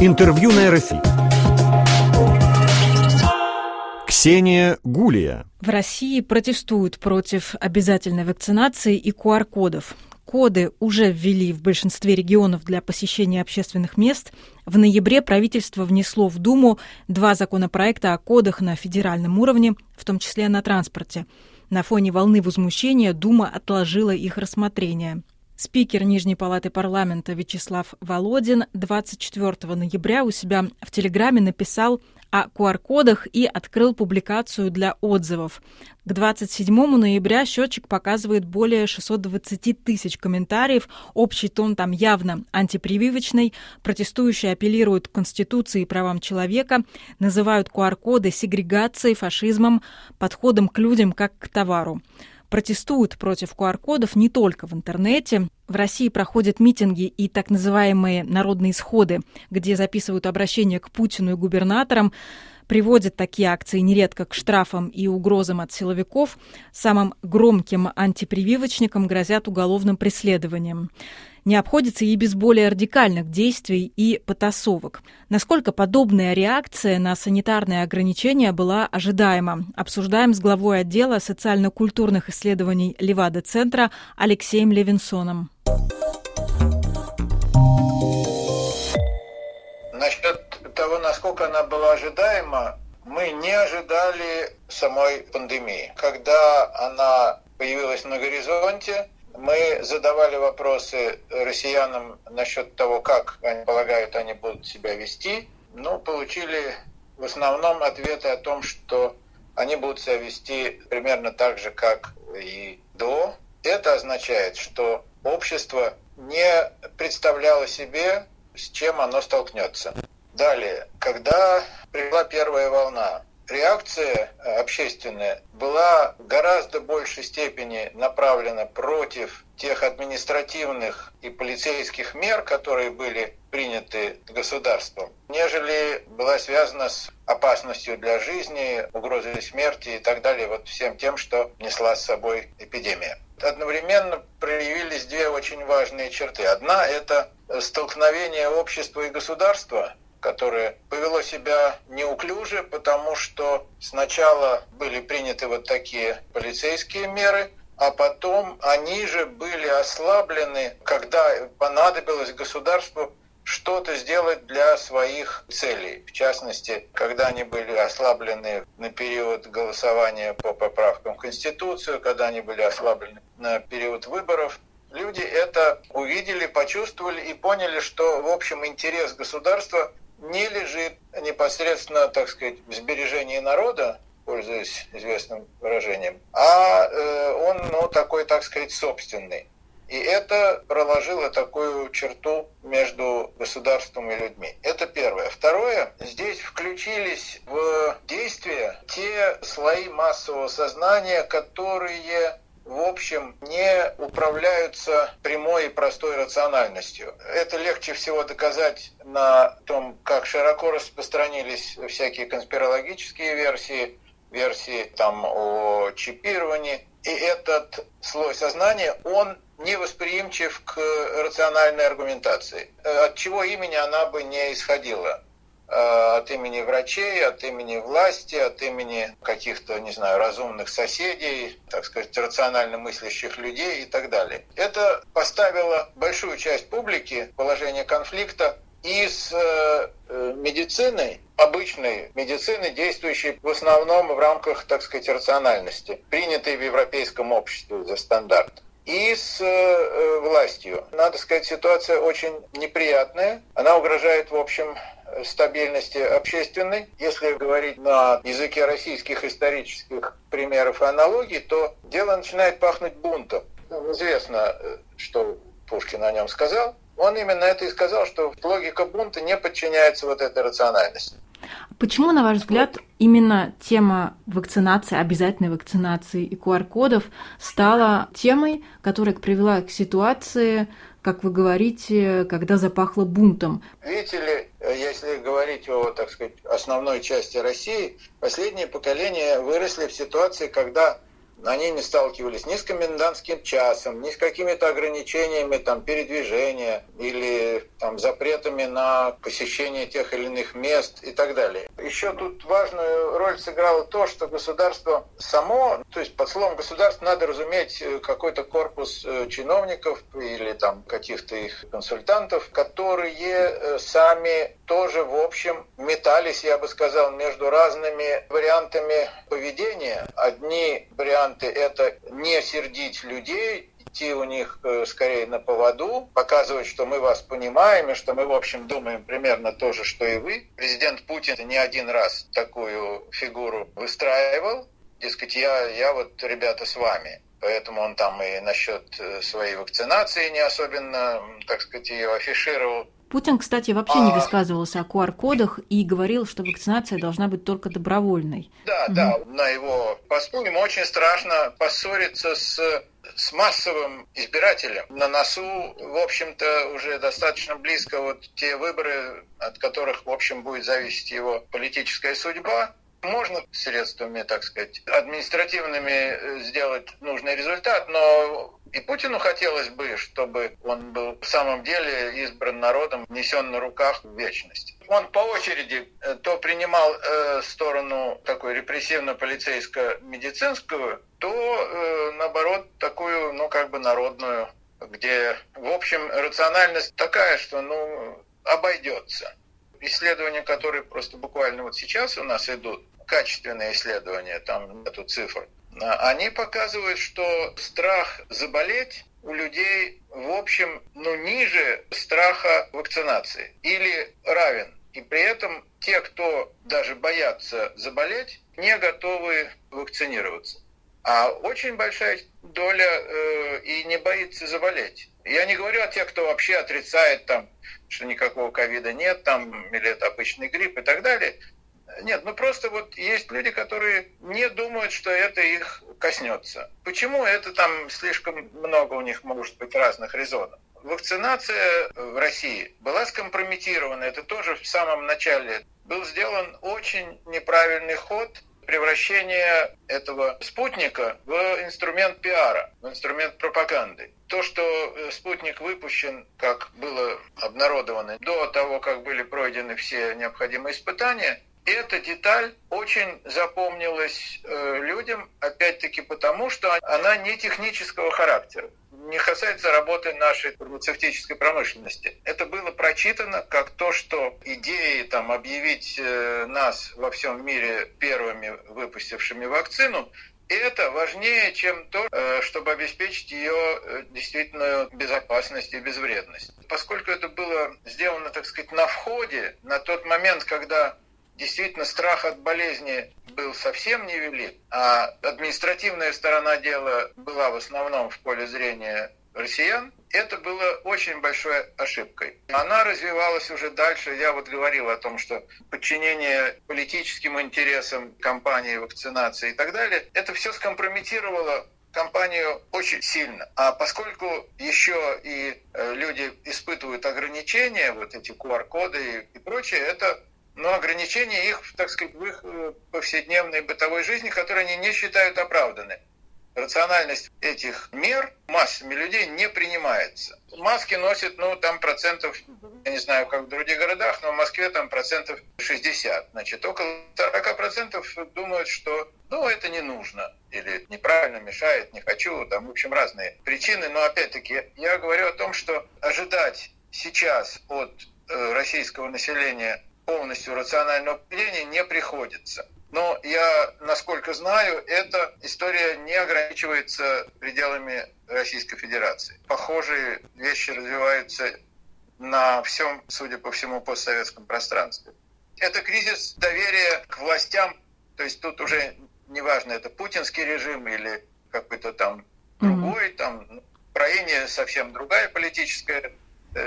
Интервью на РФИ. Ксения Гулия. В России протестуют против обязательной вакцинации и QR-кодов. Коды уже ввели в большинстве регионов для посещения общественных мест. В ноябре правительство внесло в Думу два законопроекта о кодах на федеральном уровне, в том числе на транспорте. На фоне волны возмущения Дума отложила их рассмотрение. Спикер Нижней палаты парламента Вячеслав Володин 24 ноября у себя в Телеграме написал о QR-кодах и открыл публикацию для отзывов. К 27 ноября счетчик показывает более 620 тысяч комментариев. Общий тон там явно антипрививочный. Протестующие апеллируют к Конституции и правам человека, называют QR-коды сегрегацией, фашизмом, подходом к людям как к товару протестуют против QR-кодов не только в интернете. В России проходят митинги и так называемые народные сходы, где записывают обращения к Путину и губернаторам приводят такие акции нередко к штрафам и угрозам от силовиков. Самым громким антипрививочникам грозят уголовным преследованием не обходится и без более радикальных действий и потасовок. Насколько подобная реакция на санитарные ограничения была ожидаема, обсуждаем с главой отдела социально-культурных исследований Левада-центра Алексеем Левинсоном. Насчет того, насколько она была ожидаема, мы не ожидали самой пандемии. Когда она появилась на горизонте, мы задавали вопросы россиянам насчет того, как они полагают, они будут себя вести. Ну, получили в основном ответы о том, что они будут себя вести примерно так же, как и до. Это означает, что общество не представляло себе, с чем оно столкнется. Далее, когда пришла первая волна, реакция э, общественная была в гораздо большей степени направлена против тех административных и полицейских мер, которые были приняты государством, нежели была связана с опасностью для жизни, угрозой смерти и так далее, вот всем тем, что несла с собой эпидемия. Одновременно проявились две очень важные черты. Одна – это столкновение общества и государства – которое повело себя неуклюже, потому что сначала были приняты вот такие полицейские меры, а потом они же были ослаблены, когда понадобилось государству что-то сделать для своих целей. В частности, когда они были ослаблены на период голосования по поправкам в Конституцию, когда они были ослаблены на период выборов, люди это увидели, почувствовали и поняли, что, в общем, интерес государства не лежит непосредственно, так сказать, в сбережении народа, пользуясь известным выражением, а э, он, ну, такой, так сказать, собственный. И это проложило такую черту между государством и людьми. Это первое. Второе, здесь включились в действие те слои массового сознания, которые в общем, не управляются прямой и простой рациональностью. Это легче всего доказать на том, как широко распространились всякие конспирологические версии, версии там о чипировании. И этот слой сознания, он невосприимчив к рациональной аргументации. От чего имени она бы не исходила. Э, от имени врачей, от имени власти, от имени каких-то, не знаю, разумных соседей, так сказать, рационально мыслящих людей и так далее. Это поставило большую часть публики в положение конфликта и с э, медициной, обычной медицины, действующей в основном в рамках, так сказать, рациональности, принятой в европейском обществе за стандарт и с э, властью. Надо сказать, ситуация очень неприятная. Она угрожает, в общем, стабильности общественной. Если говорить на языке российских исторических примеров и аналогий, то дело начинает пахнуть бунтом. Известно, э, что Пушкин о нем сказал. Он именно это и сказал, что логика бунта не подчиняется вот этой рациональности. Почему, на ваш взгляд, именно тема вакцинации, обязательной вакцинации и QR-кодов стала темой, которая привела к ситуации, как вы говорите, когда запахло бунтом? Видите ли, если говорить о, так сказать, основной части России, последние поколения выросли в ситуации, когда они не сталкивались ни с комендантским часом, ни с какими-то ограничениями там, передвижения или там, запретами на посещение тех или иных мест и так далее. Еще тут важную роль сыграло то, что государство само, то есть под словом государство надо разуметь э, какой-то корпус э, чиновников или там каких-то их консультантов, которые э, сами тоже, в общем, метались, я бы сказал, между разными вариантами поведения. Одни варианты – это не сердить людей, идти у них э, скорее на поводу, показывать, что мы вас понимаем и что мы, в общем, думаем примерно то же, что и вы. Президент Путин не один раз такую фигуру выстраивал. Дескать, я, я вот, ребята, с вами. Поэтому он там и насчет э, своей вакцинации не особенно, так сказать, ее афишировал. Путин, кстати, вообще а... не высказывался о QR-кодах и говорил, что вакцинация должна быть только добровольной. Да, угу. да, на его посту ему очень страшно поссориться с с массовым избирателем. На носу, в общем-то, уже достаточно близко вот те выборы, от которых, в общем, будет зависеть его политическая судьба. Можно средствами, так сказать, административными э, сделать нужный результат, но и Путину хотелось бы, чтобы он был в самом деле избран народом, несен на руках в вечность. Он по очереди э, то принимал э, сторону такой репрессивно-полицейско-медицинскую, то э, наоборот такую, ну как бы народную, где в общем рациональность такая, что ну обойдется исследования, которые просто буквально вот сейчас у нас идут, качественные исследования, там нету цифр, а, они показывают, что страх заболеть у людей, в общем, ну, ниже страха вакцинации или равен. И при этом те, кто даже боятся заболеть, не готовы вакцинироваться. А очень большая доля э, и не боится заболеть. Я не говорю о тех, кто вообще отрицает там что никакого ковида нет, там, или это обычный грипп и так далее. Нет, ну просто вот есть люди, которые не думают, что это их коснется. Почему? Это там слишком много у них может быть разных резонов. Вакцинация в России была скомпрометирована, это тоже в самом начале. Был сделан очень неправильный ход превращение этого спутника в инструмент пиара, в инструмент пропаганды. То, что э, спутник выпущен, как было обнародовано, до того, как были пройдены все необходимые испытания, эта деталь очень запомнилась э, людям, опять-таки потому, что она не технического характера не касается работы нашей фармацевтической промышленности. Это было прочитано как то, что идеи там, объявить э, нас во всем мире первыми выпустившими вакцину, это важнее, чем то, э, чтобы обеспечить ее э, действительно безопасность и безвредность. Поскольку это было сделано, так сказать, на входе, на тот момент, когда действительно страх от болезни был совсем невелик, а административная сторона дела была в основном в поле зрения россиян, это было очень большой ошибкой. Она развивалась уже дальше. Я вот говорил о том, что подчинение политическим интересам компании вакцинации и так далее, это все скомпрометировало компанию очень сильно. А поскольку еще и э, люди испытывают ограничения, вот эти QR-коды и прочее, это но ограничения их, так сказать, в их э, повседневной бытовой жизни, которые они не считают оправданными. Рациональность этих мер массами людей не принимается. Маски носят, ну, там процентов, я не знаю, как в других городах, но в Москве там процентов 60. Значит, около 40 процентов думают, что, ну, это не нужно. Или неправильно мешает, не хочу, там, в общем, разные причины. Но, опять-таки, я говорю о том, что ожидать сейчас от э, российского населения полностью рационального поведения не приходится. Но я, насколько знаю, эта история не ограничивается пределами Российской Федерации. Похожие вещи развиваются на всем, судя по всему, постсоветском пространстве. Это кризис доверия к властям, то есть тут уже неважно, это путинский режим или какой-то там другой, mm-hmm. там Украине совсем другая политическая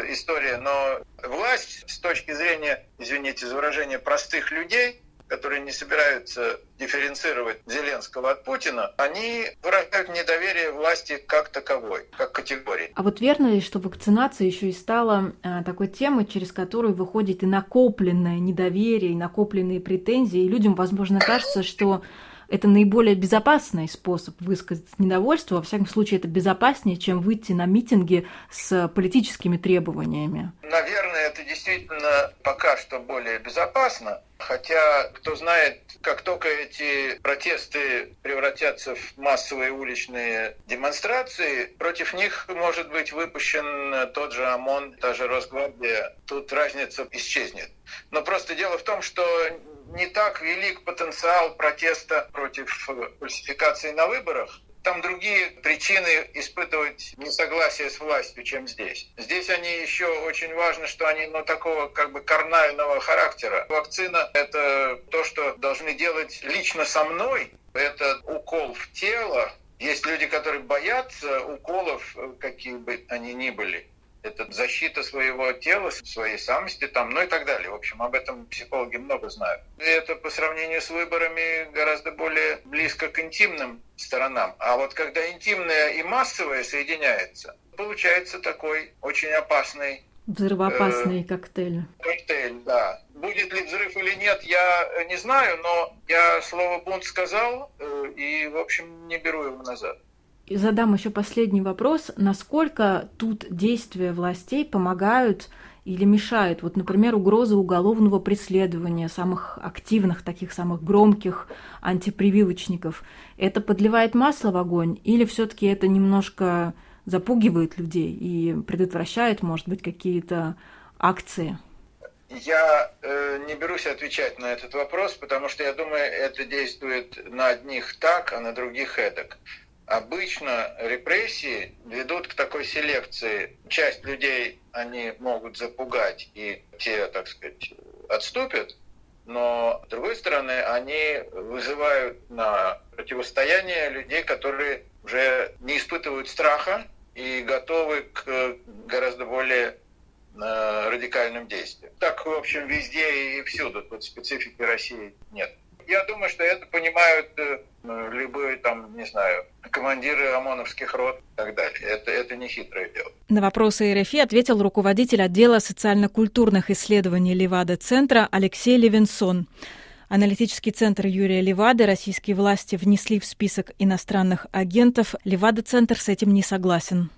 история, но власть с точки зрения, извините за выражение, простых людей, которые не собираются дифференцировать Зеленского от Путина, они выражают недоверие власти как таковой, как категории. А вот верно ли, что вакцинация еще и стала а, такой темой, через которую выходит и накопленное недоверие, и накопленные претензии, и людям, возможно, кажется, что это наиболее безопасный способ высказать недовольство. Во всяком случае, это безопаснее, чем выйти на митинги с политическими требованиями. Наверное, это действительно пока что более безопасно. Хотя, кто знает, как только эти протесты превратятся в массовые уличные демонстрации, против них может быть выпущен тот же ОМОН, та же Росгвардия. Тут разница исчезнет. Но просто дело в том, что не так велик потенциал протеста против фальсификации на выборах, там другие причины испытывать несогласие с властью, чем здесь. Здесь они еще очень важно, что они ну, такого как бы карнального характера. Вакцина — это то, что должны делать лично со мной. Это укол в тело. Есть люди, которые боятся уколов, какие бы они ни были это защита своего тела, своей самости, там, ну и так далее. В общем, об этом психологи много знают. И это по сравнению с выборами гораздо более близко к интимным сторонам. А вот когда интимное и массовое соединяется, получается такой очень опасный Взрывоопасный э, коктейль. Коктейль, да. Будет ли взрыв или нет, я не знаю, но я слово бунт сказал э, и, в общем, не беру его назад. Задам еще последний вопрос. Насколько тут действия властей помогают или мешают? Вот, например, угроза уголовного преследования самых активных, таких самых громких антипрививочников. Это подливает масло в огонь или все-таки это немножко запугивает людей и предотвращает, может быть, какие-то акции? Я э, не берусь отвечать на этот вопрос, потому что я думаю, это действует на одних так, а на других эдак. Обычно репрессии ведут к такой селекции. Часть людей они могут запугать, и те, так сказать, отступят, но, с другой стороны, они вызывают на противостояние людей, которые уже не испытывают страха и готовы к гораздо более э, радикальным действиям. Так, в общем, везде и всюду. Тут специфики России нет. Я думаю, что это понимают э, любые там, не знаю, командиры ОМОНовских рот и так далее. Это, это не хитрое дело. На вопросы РФИ ответил руководитель отдела социально-культурных исследований Левада-центра Алексей Левинсон. Аналитический центр Юрия Левады российские власти внесли в список иностранных агентов. Левада-центр с этим не согласен.